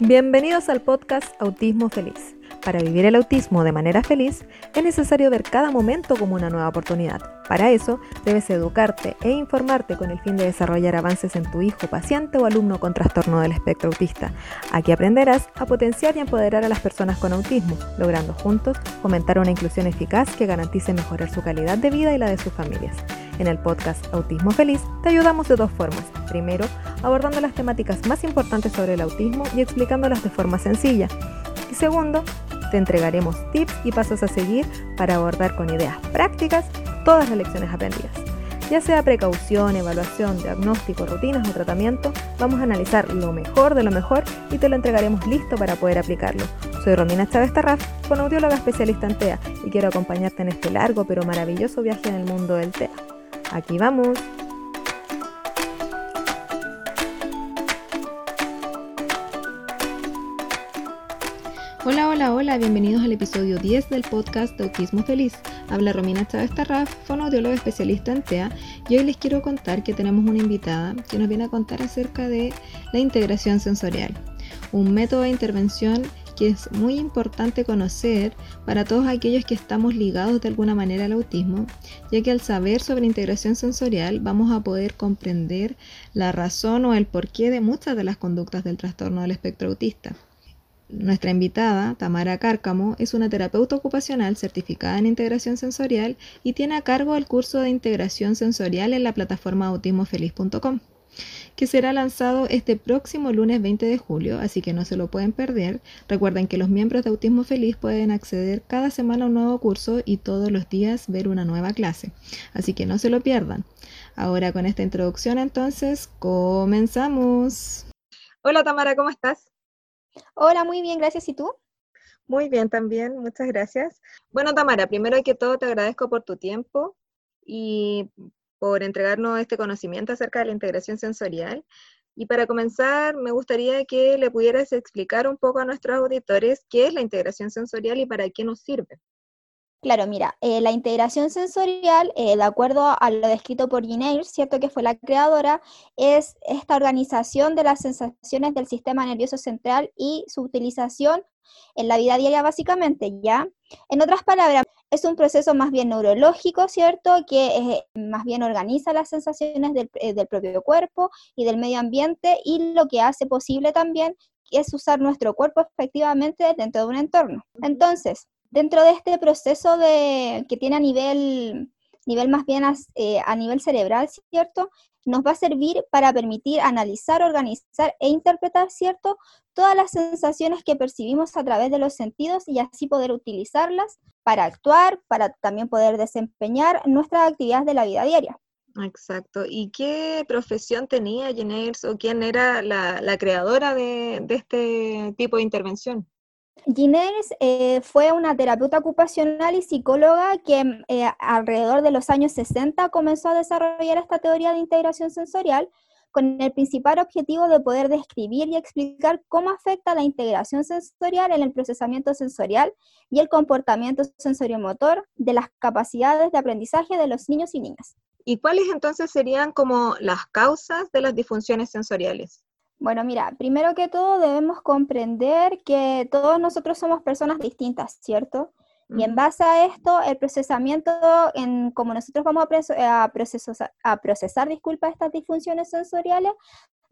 Bienvenidos al podcast Autismo Feliz. Para vivir el autismo de manera feliz es necesario ver cada momento como una nueva oportunidad. Para eso debes educarte e informarte con el fin de desarrollar avances en tu hijo, paciente o alumno con trastorno del espectro autista. Aquí aprenderás a potenciar y empoderar a las personas con autismo, logrando juntos fomentar una inclusión eficaz que garantice mejorar su calidad de vida y la de sus familias. En el podcast Autismo Feliz te ayudamos de dos formas. Primero, abordando las temáticas más importantes sobre el autismo y explicándolas de forma sencilla. Y segundo, te entregaremos tips y pasos a seguir para abordar con ideas prácticas todas las lecciones aprendidas. Ya sea precaución, evaluación, diagnóstico, rutinas o tratamiento, vamos a analizar lo mejor de lo mejor y te lo entregaremos listo para poder aplicarlo. Soy Romina Chávez Tarraf, audióloga especialista en TEA y quiero acompañarte en este largo pero maravilloso viaje en el mundo del TEA. Aquí vamos. Hola, hola, hola, bienvenidos al episodio 10 del podcast de Autismo Feliz. Habla Romina Chávez Tarraf, fonoaudióloga especialista en TEA, y hoy les quiero contar que tenemos una invitada que nos viene a contar acerca de la integración sensorial, un método de intervención que es muy importante conocer para todos aquellos que estamos ligados de alguna manera al autismo, ya que al saber sobre integración sensorial vamos a poder comprender la razón o el porqué de muchas de las conductas del trastorno del espectro autista. Nuestra invitada, Tamara Cárcamo, es una terapeuta ocupacional certificada en integración sensorial y tiene a cargo el curso de integración sensorial en la plataforma autismofeliz.com que será lanzado este próximo lunes 20 de julio, así que no se lo pueden perder. Recuerden que los miembros de Autismo Feliz pueden acceder cada semana a un nuevo curso y todos los días ver una nueva clase, así que no se lo pierdan. Ahora con esta introducción entonces, comenzamos. Hola Tamara, ¿cómo estás? Hola, muy bien, gracias. ¿Y tú? Muy bien también, muchas gracias. Bueno, Tamara, primero que todo te agradezco por tu tiempo y por entregarnos este conocimiento acerca de la integración sensorial. Y para comenzar, me gustaría que le pudieras explicar un poco a nuestros auditores qué es la integración sensorial y para qué nos sirve. Claro, mira, eh, la integración sensorial, eh, de acuerdo a lo descrito por Gineir, ¿cierto? Que fue la creadora, es esta organización de las sensaciones del sistema nervioso central y su utilización en la vida diaria básicamente, ¿ya? En otras palabras, es un proceso más bien neurológico, ¿cierto? Que eh, más bien organiza las sensaciones del, del propio cuerpo y del medio ambiente y lo que hace posible también es usar nuestro cuerpo efectivamente dentro de un entorno. Entonces, dentro de este proceso de, que tiene a nivel, nivel más bien eh, a, nivel cerebral, ¿cierto? Nos va a servir para permitir analizar, organizar e interpretar, ¿cierto? Todas las sensaciones que percibimos a través de los sentidos y así poder utilizarlas para actuar, para también poder desempeñar nuestras actividades de la vida diaria. Exacto. ¿Y qué profesión tenía Jeners o quién era la, creadora de, de este tipo de intervención? Ginés eh, fue una terapeuta ocupacional y psicóloga que eh, alrededor de los años 60 comenzó a desarrollar esta teoría de integración sensorial con el principal objetivo de poder describir y explicar cómo afecta la integración sensorial en el procesamiento sensorial y el comportamiento sensoriomotor de las capacidades de aprendizaje de los niños y niñas. ¿Y cuáles entonces serían como las causas de las disfunciones sensoriales? Bueno, mira, primero que todo debemos comprender que todos nosotros somos personas distintas, ¿cierto? Y en base a esto, el procesamiento, en como nosotros vamos a, a, procesar, disculpa, estas disfunciones sensoriales,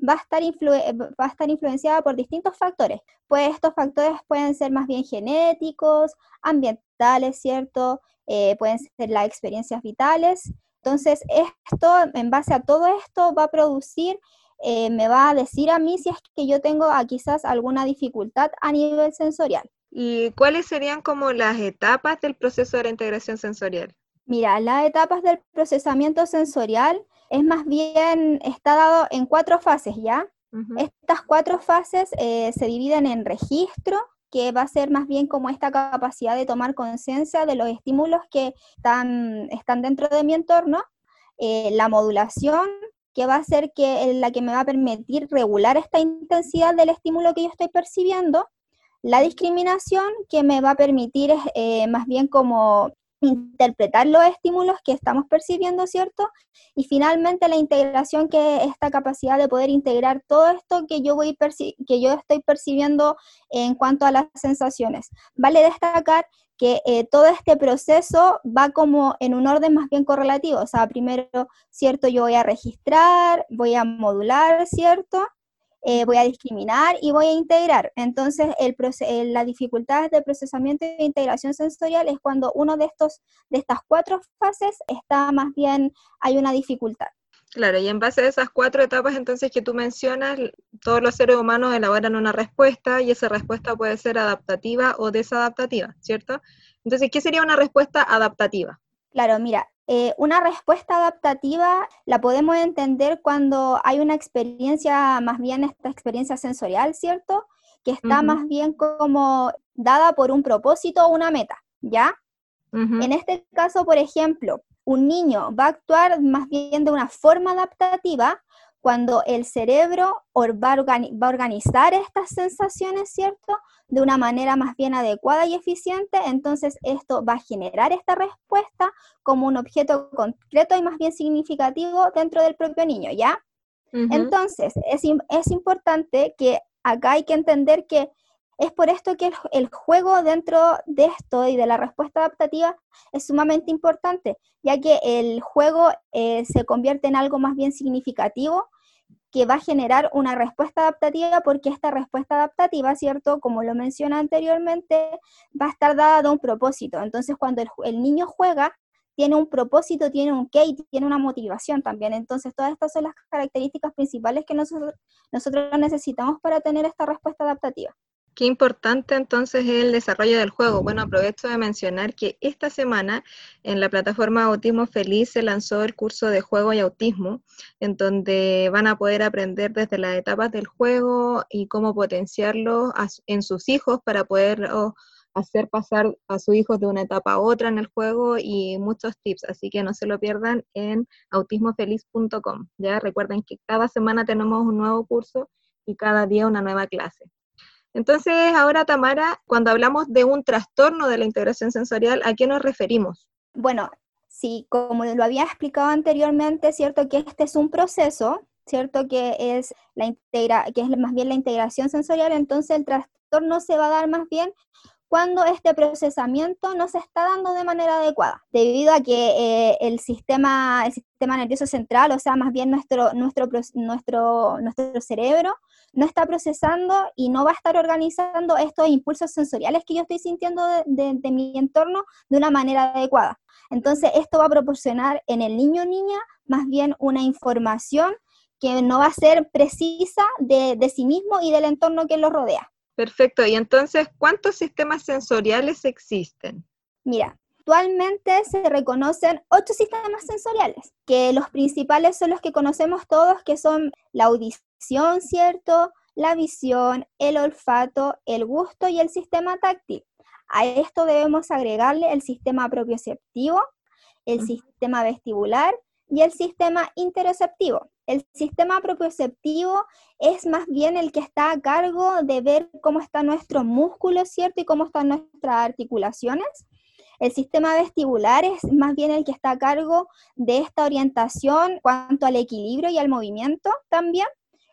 va a, estar va a estar influenciada por distintos factores. Pues estos factores pueden ser más bien genéticos, ambientales, ¿cierto? Eh, pueden ser las experiencias vitales. Entonces, esto, en base a todo esto, va a producir eh, me va a decir a mí si es que yo tengo a quizás alguna dificultad a nivel sensorial. ¿Y cuáles serían como las etapas del proceso de la integración sensorial? Mira, las etapas del procesamiento sensorial es más bien, está dado en cuatro fases, ¿ya? Estas cuatro fases eh, se dividen en registro, que va a ser más bien como esta capacidad de tomar conciencia de los estímulos que están, están dentro de mi entorno, eh, la modulación, que va a ser que, la que me va a permitir regular esta intensidad del estímulo que yo estoy percibiendo, la discriminación que me va a permitir eh, más bien como interpretar los estímulos que estamos percibiendo, ¿cierto? Y finalmente la integración, que es esta capacidad de poder integrar todo esto que yo, voy que yo estoy percibiendo en cuanto a las sensaciones. Vale destacar que eh, todo este proceso va como en un orden más bien correlativo, o sea, primero, ¿cierto? Yo voy a registrar, voy a modular, ¿cierto? Eh, voy a discriminar y voy a integrar. Entonces, el, la dificultad de procesamiento e integración sensorial es cuando uno de, estos, de estas cuatro fases está más bien, hay una dificultad. Claro, y en base a esas cuatro etapas entonces que tú mencionas, todos los seres humanos elaboran una respuesta y esa respuesta puede ser adaptativa o desadaptativa, ¿cierto? Entonces, ¿qué sería una respuesta adaptativa? Claro, mira, eh, una respuesta adaptativa la podemos entender cuando hay una experiencia, más bien esta experiencia sensorial, ¿cierto? Que está más bien como dada por un propósito o una meta, ¿ya? En este caso, por ejemplo, un niño va a actuar más bien de una forma adaptativa cuando el cerebro va a, organizar estas sensaciones, ¿cierto? De una manera más bien adecuada y eficiente, entonces esto va a generar esta respuesta como un objeto concreto y más bien significativo dentro del propio niño, ¿ya? Entonces, es, es importante que acá hay que entender que es por esto que el, juego dentro de esto y de la respuesta adaptativa es sumamente importante, ya que el juego eh, se convierte en algo más bien significativo que va a generar una respuesta adaptativa porque esta respuesta adaptativa, ¿cierto? Como lo mencioné anteriormente, va a estar dada de un propósito. Entonces, cuando el, niño juega, tiene un propósito, tiene un qué y tiene una motivación también. Entonces, todas estas son las características principales que nosotros, nosotros necesitamos para tener esta respuesta adaptativa. Qué importante entonces es el desarrollo del juego. Bueno, aprovecho de mencionar que esta semana en la plataforma Autismo Feliz se lanzó el curso de juego y autismo, en donde van a poder aprender desde las etapas del juego y cómo potenciarlo en sus hijos para poder hacer pasar a sus hijos de una etapa a otra en el juego y muchos tips. Así que no se lo pierdan en autismofeliz.com. Ya recuerden que cada semana tenemos un nuevo curso y cada día una nueva clase. Entonces, ahora Tamara, cuando hablamos de un trastorno de la integración sensorial, ¿a qué nos referimos? Bueno, sí, como lo había explicado anteriormente, cierto que este es un proceso, cierto que es la integra que es más bien la integración sensorial, entonces el trastorno se va a dar más bien cuando este procesamiento no se está dando de manera adecuada, debido a que eh, el, sistema, el sistema nervioso central, o sea, más bien nuestro, nuestro, nuestro, nuestro cerebro, no está procesando y no va a estar organizando estos impulsos sensoriales que yo estoy sintiendo de, mi entorno de una manera adecuada. Entonces, esto va a proporcionar en el niño o niña más bien una información que no va a ser precisa de, de sí mismo y del entorno que lo rodea. Perfecto. Y entonces, ¿cuántos sistemas sensoriales existen? Mira, actualmente se reconocen ocho sistemas sensoriales, que los principales son los que conocemos todos, que son la audición, ¿cierto? La visión, el olfato, el gusto y el sistema táctil. A esto debemos agregarle el sistema propioceptivo, el sistema vestibular y el sistema interoceptivo. El sistema propioceptivo es más bien el que está a cargo de ver cómo está nuestro músculo, ¿cierto? Y cómo están nuestras articulaciones. El sistema vestibular es más bien el que está a cargo de esta orientación cuanto al equilibrio y al movimiento también.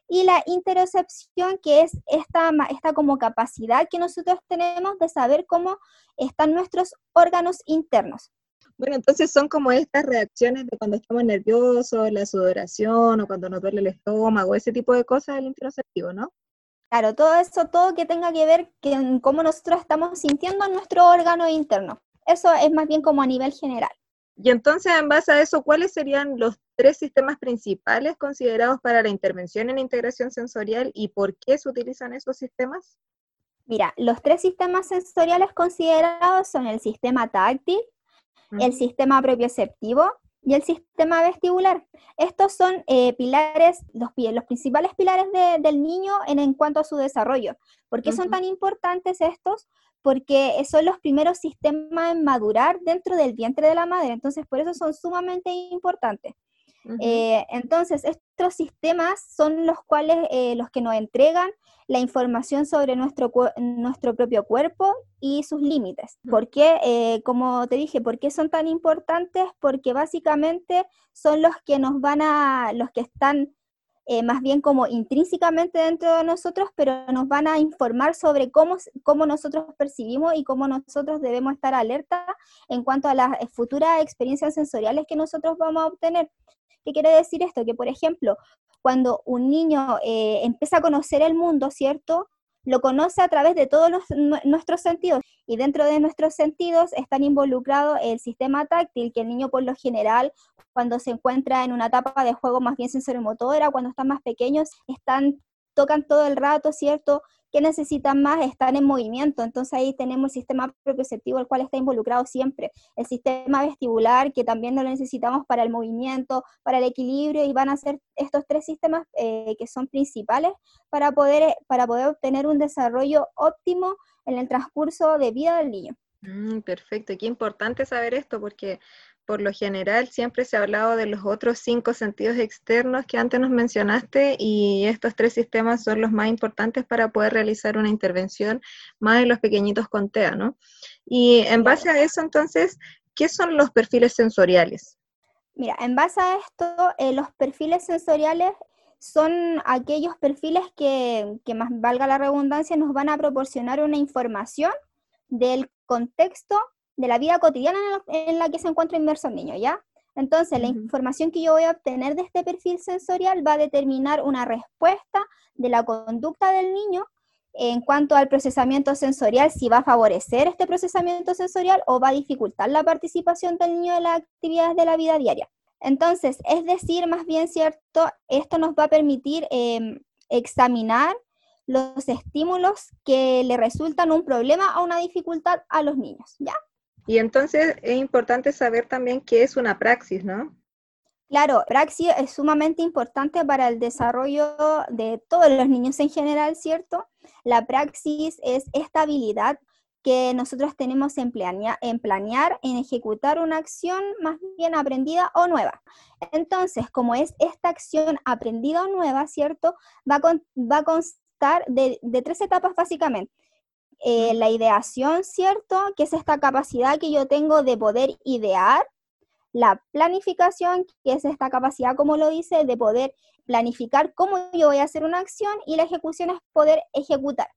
Y la interocepción, que es esta, esta como capacidad que nosotros tenemos de saber cómo están nuestros órganos internos. Bueno, entonces son como estas reacciones de cuando estamos nerviosos, la sudoración o cuando nos duele el estómago, ese tipo de cosas del interoceptivo, ¿no? Claro, todo eso, todo que tenga que ver con cómo nosotros estamos sintiendo nuestro órgano interno. Eso es más bien como a nivel general. Y entonces, en base a eso, ¿cuáles serían los tres sistemas principales considerados para la intervención en integración sensorial y por qué se utilizan esos sistemas? Mira, los tres sistemas sensoriales considerados son el sistema táctil, el sistema propioceptivo y el sistema vestibular. Estos son eh, pilares, los, los, principales pilares del niño en, en, cuanto a su desarrollo. ¿Por qué son tan importantes estos? Porque son los primeros sistemas en madurar dentro del vientre de la madre, entonces por eso son sumamente importantes. Eh, entonces, estos sistemas son los cuales, eh, los que nos entregan la información sobre nuestro, nuestro propio cuerpo y sus límites. ¿Por qué? Eh, como te dije, ¿por qué son tan importantes? Porque básicamente son los que nos van a, los que están eh, más bien como intrínsecamente dentro de nosotros, pero nos van a informar sobre cómo, cómo nosotros percibimos y cómo nosotros debemos estar alerta en cuanto a las futuras experiencias sensoriales que nosotros vamos a obtener. ¿Qué quiere decir esto? Que, por ejemplo, cuando un niño eh, empieza a conocer el mundo, ¿cierto? Lo conoce a través de todos nuestros sentidos y dentro de nuestros sentidos están involucrados el sistema táctil, que el niño por lo general cuando se encuentra en una etapa de juego más bien sensorimotora, cuando están más pequeños, están tocan todo el rato, ¿cierto? ¿Qué necesitan más? Están en movimiento. Entonces ahí tenemos el sistema propioceptivo, el cual está involucrado siempre. El sistema vestibular, que también lo necesitamos para el movimiento, para el equilibrio, y van a ser estos tres sistemas eh, que son principales para poder, para poder obtener un desarrollo óptimo en el transcurso de vida del niño. Mm, perfecto, qué importante saber esto porque por lo general siempre se ha hablado de los otros cinco sentidos externos que antes nos mencionaste y estos tres sistemas son los más importantes para poder realizar una intervención más en los pequeñitos con TEA, ¿no? Y en base a eso, entonces, ¿qué son los perfiles sensoriales? Mira, en base a esto, eh, los perfiles sensoriales son aquellos perfiles que, que, más valga la redundancia, nos van a proporcionar una información del contexto de la vida cotidiana en la que se encuentra inmerso el niño, ¿ya? Entonces, la información que yo voy a obtener de este perfil sensorial va a determinar una respuesta de la conducta del niño en cuanto al procesamiento sensorial, si va a favorecer este procesamiento sensorial o va a dificultar la participación del niño en las actividades de la vida diaria. Entonces, es decir, más bien cierto, esto nos va a permitir em, examinar los estímulos que le resultan un problema o una dificultad a los niños, ¿ya? Y entonces es importante saber también qué es una praxis, ¿no? Claro, praxis es sumamente importante para el desarrollo de todos los niños en general, ¿cierto? La praxis es esta habilidad que nosotros tenemos en, planear, en ejecutar una acción más bien aprendida o nueva. Entonces, como es esta acción aprendida o nueva, ¿cierto? Va a, va a constar de tres etapas básicamente. Eh, la ideación, ¿cierto? Que es esta capacidad que yo tengo de poder idear, la planificación, que es esta capacidad, como lo dice, de poder planificar cómo yo voy a hacer una acción y la ejecución es poder ejecutar.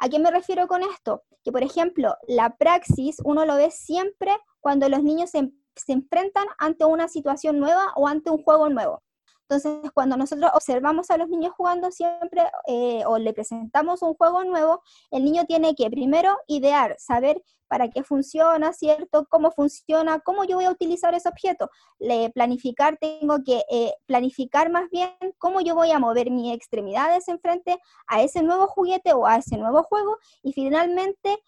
¿A qué me refiero con esto? Que, por ejemplo, la praxis uno lo ve siempre cuando los niños se, se enfrentan ante una situación nueva o ante un juego nuevo. Entonces, cuando nosotros observamos a los niños jugando siempre eh, o le presentamos un juego nuevo, el niño tiene que primero idear, saber para qué funciona, ¿cierto? Cómo funciona, cómo yo voy a utilizar ese objeto. Le planificar, tengo que eh, planificar más bien cómo yo voy a mover mis extremidades en frente a ese nuevo juguete o a ese nuevo juego. Y finalmente,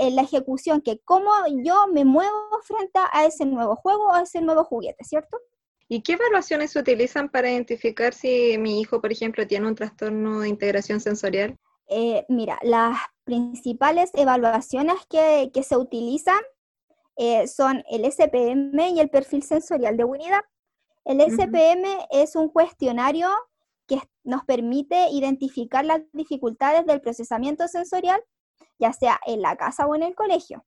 eh, la ejecución, que cómo yo me muevo frente a ese nuevo juego o a ese nuevo juguete, ¿cierto? ¿Y qué evaluaciones se utilizan para identificar si mi hijo, por ejemplo, tiene un trastorno de integración sensorial? Eh, mira, las principales evaluaciones que, se utilizan eh, son el SPM y el perfil sensorial de unidad. El SPM es un cuestionario que nos permite identificar las dificultades del procesamiento sensorial, ya sea en la casa o en el colegio.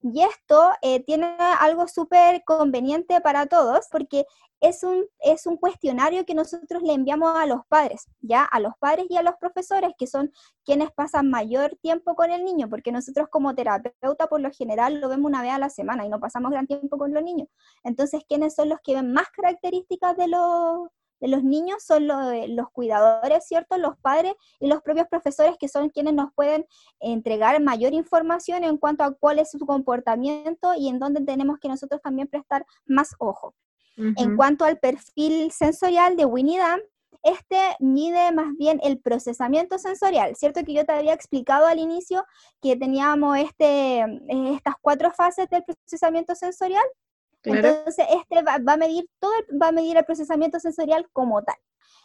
Y esto eh, tiene algo súper conveniente para todos porque es un, es un cuestionario que nosotros le enviamos a los padres, ya a los padres y a los profesores, que son quienes pasan mayor tiempo con el niño, porque nosotros como terapeuta por lo general lo vemos una vez a la semana y no pasamos gran tiempo con los niños. Entonces, ¿quiénes son los que ven más características de los, de los niños son los, cuidadores, ¿cierto? Los padres y los propios profesores que son quienes nos pueden entregar mayor información en cuanto a cuál es su comportamiento y en dónde tenemos que nosotros también prestar más ojo. En cuanto al perfil sensorial de Winnie este mide más bien el procesamiento sensorial, ¿cierto? Que yo te había explicado al inicio que teníamos este, estas cuatro fases del procesamiento sensorial. Entonces, este va, a medir todo, va a medir el procesamiento sensorial como tal.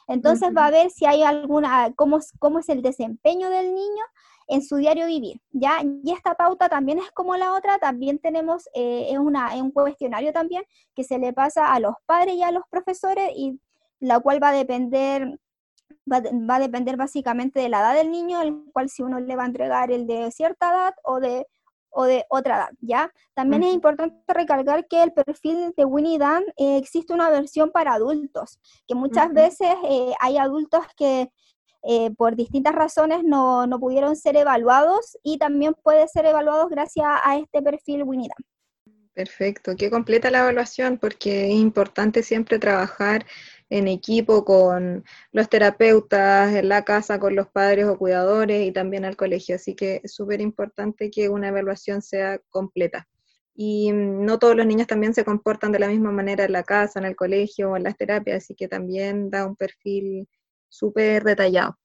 Entonces va a ver si hay alguna, cómo, cómo es el desempeño del niño en su diario vivir, ¿ya? Y esta pauta también es como la otra, también tenemos, eh, es, una, un cuestionario también que se le pasa a los padres y a los profesores y la cual va a depender va, a depender básicamente de la edad del niño, el cual si uno le va a entregar el de cierta edad o de, o de otra edad, ¿ya? También es importante recalcar que el perfil de Winnie Dan eh, existe una versión para adultos, que muchas veces eh, hay adultos que eh, por distintas razones no, no, pudieron ser evaluados y también puede ser evaluados gracias a este perfil Winnie Dan. Perfecto, qué completa la evaluación porque es importante siempre trabajar en equipo con los terapeutas, en la casa con los padres o cuidadores y también al colegio. Así que es súper importante que una evaluación sea completa. Y mm, no todos los niños también se comportan de la misma manera en la casa, en el colegio o en las terapias, así que también da un perfil súper detallado.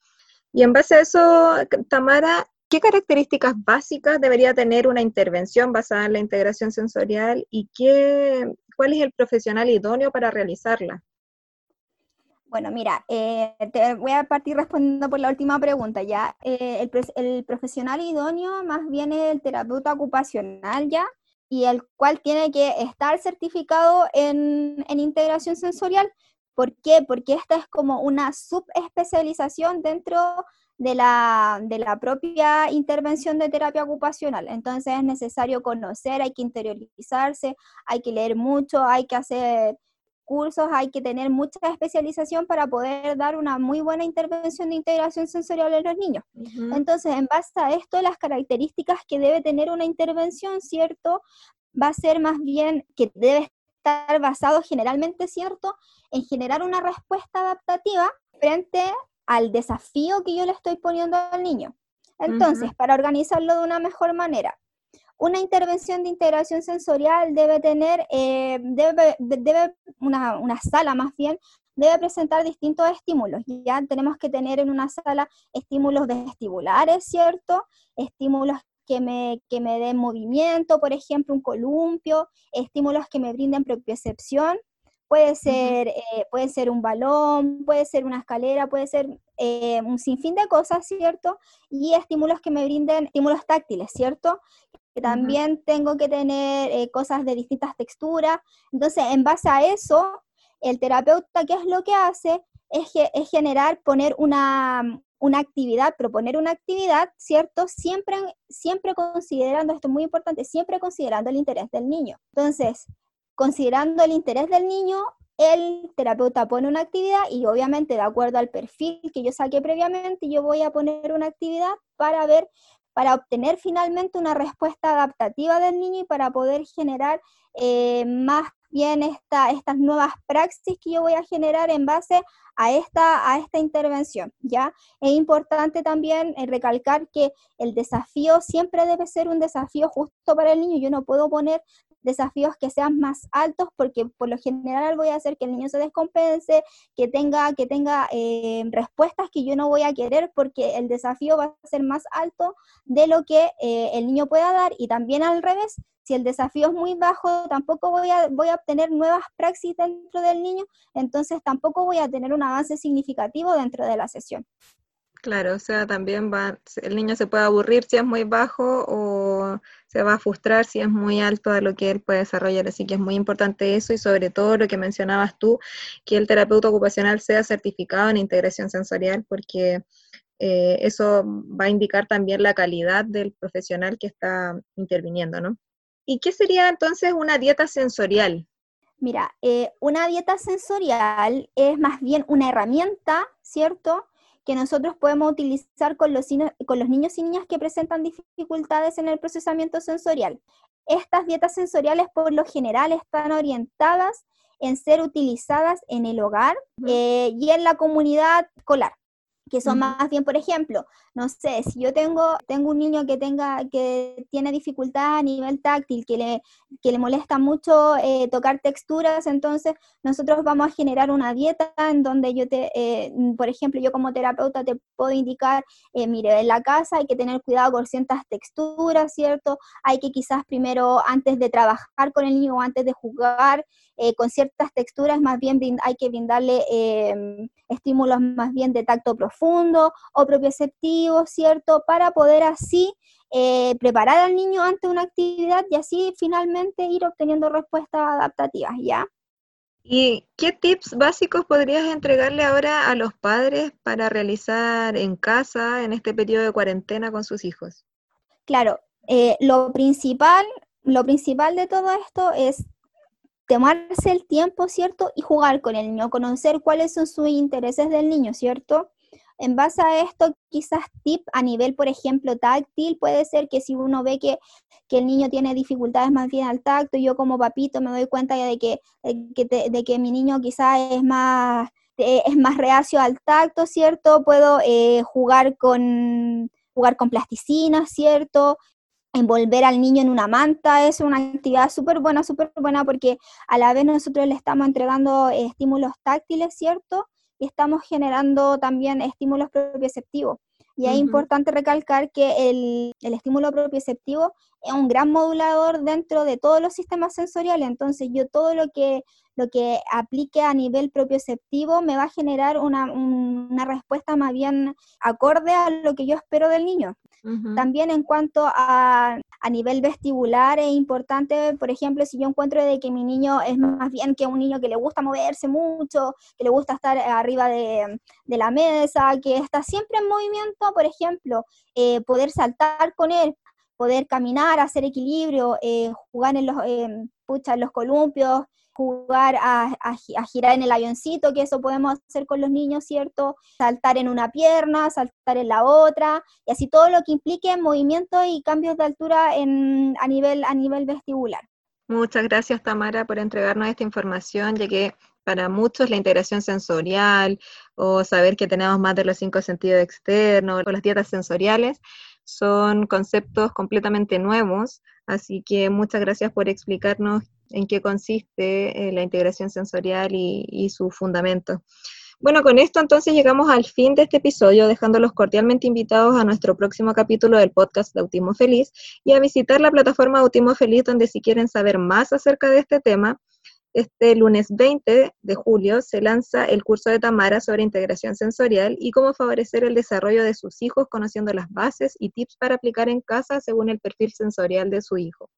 Y en base a eso, Tamara, ¿qué características básicas debería tener una intervención basada en la integración sensorial y qué, cuál es el profesional idóneo para realizarla? Bueno, mira, eh, te voy a partir respondiendo por la última pregunta, ¿ya? Eh, el, profesional idóneo más bien es el terapeuta ocupacional, ¿ya? Y el cual tiene que estar certificado en, integración sensorial. ¿Por qué? Porque esta es como una subespecialización dentro de la, de la propia intervención de terapia ocupacional. Entonces es necesario conocer, hay que interiorizarse, hay que leer mucho, hay que hacer cursos, hay que tener mucha especialización para poder dar una muy buena intervención de integración sensorial en los niños. Entonces, en base a esto, las características que debe tener una intervención, ¿cierto? Va a ser más bien que debe estar basado generalmente, ¿cierto?, en generar una respuesta adaptativa frente al desafío que yo le estoy poniendo al niño. Entonces, para organizarlo de una mejor manera, una intervención de integración sensorial debe tener, eh, debe, debe una, una, sala más bien, debe presentar distintos estímulos. Ya tenemos que tener en una sala estímulos vestibulares, ¿cierto? Estímulos que me, que me den movimiento, por ejemplo, un columpio, estímulos que me brinden propiocepción, puede ser, eh, puede ser un balón, puede ser una escalera, puede ser eh, un sinfín de cosas, ¿cierto? Y estímulos que me brinden, estímulos táctiles, ¿cierto? también tengo que tener eh, cosas de distintas texturas. Entonces, en base a eso, el terapeuta, ¿qué es lo que hace? Es, es generar, poner una, una actividad, proponer una actividad, ¿cierto? Siempre, siempre considerando, esto es muy importante, siempre considerando el interés del niño. Entonces, considerando el interés del niño, el terapeuta pone una actividad y obviamente de acuerdo al perfil que yo saqué previamente, yo voy a poner una actividad para ver para obtener finalmente una respuesta adaptativa del niño y para poder generar eh, más bien esta, estas nuevas praxis que yo voy a generar en base a esta, a esta intervención, ¿ya? Es importante también eh, recalcar que el desafío siempre debe ser un desafío justo para el niño. Yo no puedo poner desafíos que sean más altos porque por lo general voy a hacer que el niño se descompense, que tenga, que tenga eh, respuestas que yo no voy a querer porque el desafío va a ser más alto de lo que eh, el niño pueda dar y también al revés, si el desafío es muy bajo, tampoco voy a, voy a obtener nuevas praxis dentro del niño, entonces tampoco voy a tener un avance significativo dentro de la sesión. Claro, o sea, también va, el niño se puede aburrir si es muy bajo o se va a frustrar si es muy alto a lo que él puede desarrollar. Así que es muy importante eso y sobre todo lo que mencionabas tú, que el terapeuta ocupacional sea certificado en integración sensorial porque eh, eso va a indicar también la calidad del profesional que está interviniendo, ¿no? ¿Y qué sería entonces una dieta sensorial? Mira, eh, una dieta sensorial es más bien una herramienta, ¿cierto? Que nosotros podemos utilizar con los, con los niños y niñas que presentan dificultades en el procesamiento sensorial. Estas dietas sensoriales por lo general están orientadas en ser utilizadas en el hogar eh, y en la comunidad escolar que son más bien, por ejemplo, no sé, si yo tengo, tengo un niño que tenga, que tiene dificultad a nivel táctil, que le, que le molesta mucho eh, tocar texturas, entonces nosotros vamos a generar una dieta en donde yo te, eh, por ejemplo, yo como terapeuta te puedo indicar, eh, mire, en la casa hay que tener cuidado con ciertas texturas, ¿cierto? Hay que quizás primero, antes de trabajar con el niño o antes de jugar, con ciertas texturas, más bien hay que brindarle estímulos más bien de tacto profundo o propioceptivo, ¿cierto? Para poder así eh, preparar al niño ante una actividad y así finalmente ir obteniendo respuestas adaptativas, ¿ya? ¿Y qué tips básicos podrías entregarle ahora a los padres para realizar en casa en este periodo de cuarentena con sus hijos? Claro, eh, lo principal, lo principal de todo esto es tomarse el tiempo, ¿cierto? Y jugar con el niño, conocer cuáles son sus intereses del niño, ¿cierto? En base a esto, quizás tip a nivel, por ejemplo, táctil, puede ser que si uno ve que, el niño tiene dificultades más bien al tacto, yo como papito me doy cuenta ya de que, de que, mi niño quizás es más, eh, es más reacio al tacto, ¿cierto? Puedo eh, jugar con jugar con plasticina, ¿cierto? envolver al niño en una manta es una actividad súper buena, súper buena porque a la vez nosotros le estamos entregando estímulos táctiles, ¿cierto? Y estamos generando también estímulos propioceptivos. Y es importante recalcar que el, el, estímulo propioceptivo es un gran modulador dentro de todos los sistemas sensoriales. Entonces, yo todo lo que, lo que aplique a nivel propioceptivo me va a generar una, una respuesta más bien acorde a lo que yo espero del niño. También en cuanto a, a, nivel vestibular es importante, por ejemplo, si yo encuentro de que mi niño es más bien que un niño que le gusta moverse mucho, que le gusta estar arriba de, de la mesa, que está siempre en movimiento, por ejemplo, eh, poder saltar con él, poder caminar, hacer equilibrio, eh, jugar en los, en los columpios, jugar a, girar en el avioncito, que eso podemos hacer con los niños, ¿cierto? Saltar en una pierna, saltar en la otra, y así todo lo que implique movimiento y cambios de altura en, a, nivel, a nivel vestibular. Muchas gracias, Tamara, por entregarnos esta información, ya que para muchos la integración sensorial o saber que tenemos más de los cinco sentidos externos o las dietas sensoriales son conceptos completamente nuevos, así que muchas gracias por explicarnos en qué consiste eh, la integración sensorial y, su fundamento. Bueno, con esto entonces llegamos al fin de este episodio, dejándolos cordialmente invitados a nuestro próximo capítulo del podcast de Autismo Feliz y a visitar la plataforma Autismo Feliz donde si quieren saber más acerca de este tema, este lunes 20 de julio se lanza el curso de Tamara sobre integración sensorial y cómo favorecer el desarrollo de sus hijos conociendo las bases y tips para aplicar en casa según el perfil sensorial de su hijo.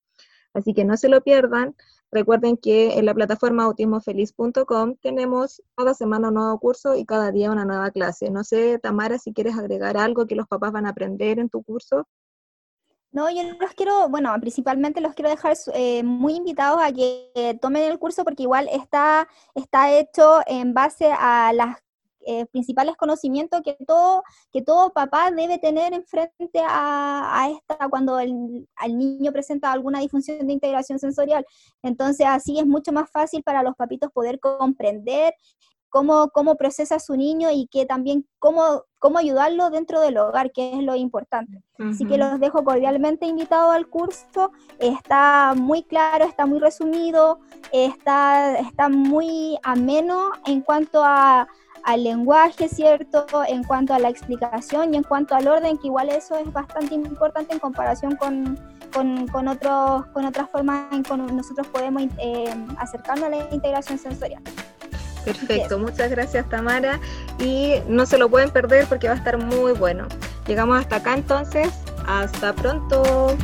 Así que no se lo pierdan. Recuerden que en la plataforma autismofeliz.com tenemos cada semana un nuevo curso y cada día una nueva clase. No sé, Tamara, si quieres agregar algo que los papás van a aprender en tu curso. No, yo los quiero, bueno, principalmente los quiero dejar eh, muy invitados a que tomen el curso porque igual está, está hecho en base a las eh, principales conocimientos que todo, que todo papá debe tener en frente a, esta cuando el, niño presenta alguna disfunción de integración sensorial. Entonces así es mucho más fácil para los papitos poder comprender cómo, cómo procesa su niño y que también cómo, cómo ayudarlo dentro del hogar, que es lo importante. Así que los dejo cordialmente invitados al curso. Está muy claro, está muy resumido, está, está muy ameno en cuanto a al lenguaje, ¿cierto? En cuanto a la explicación y en cuanto al orden, que igual eso es bastante importante en comparación con, con, otros, con otras formas en que nosotros podemos eh, acercarnos a la integración sensorial. Perfecto, muchas gracias Tamara y no se lo pueden perder porque va a estar muy bueno. Llegamos hasta acá entonces, hasta pronto.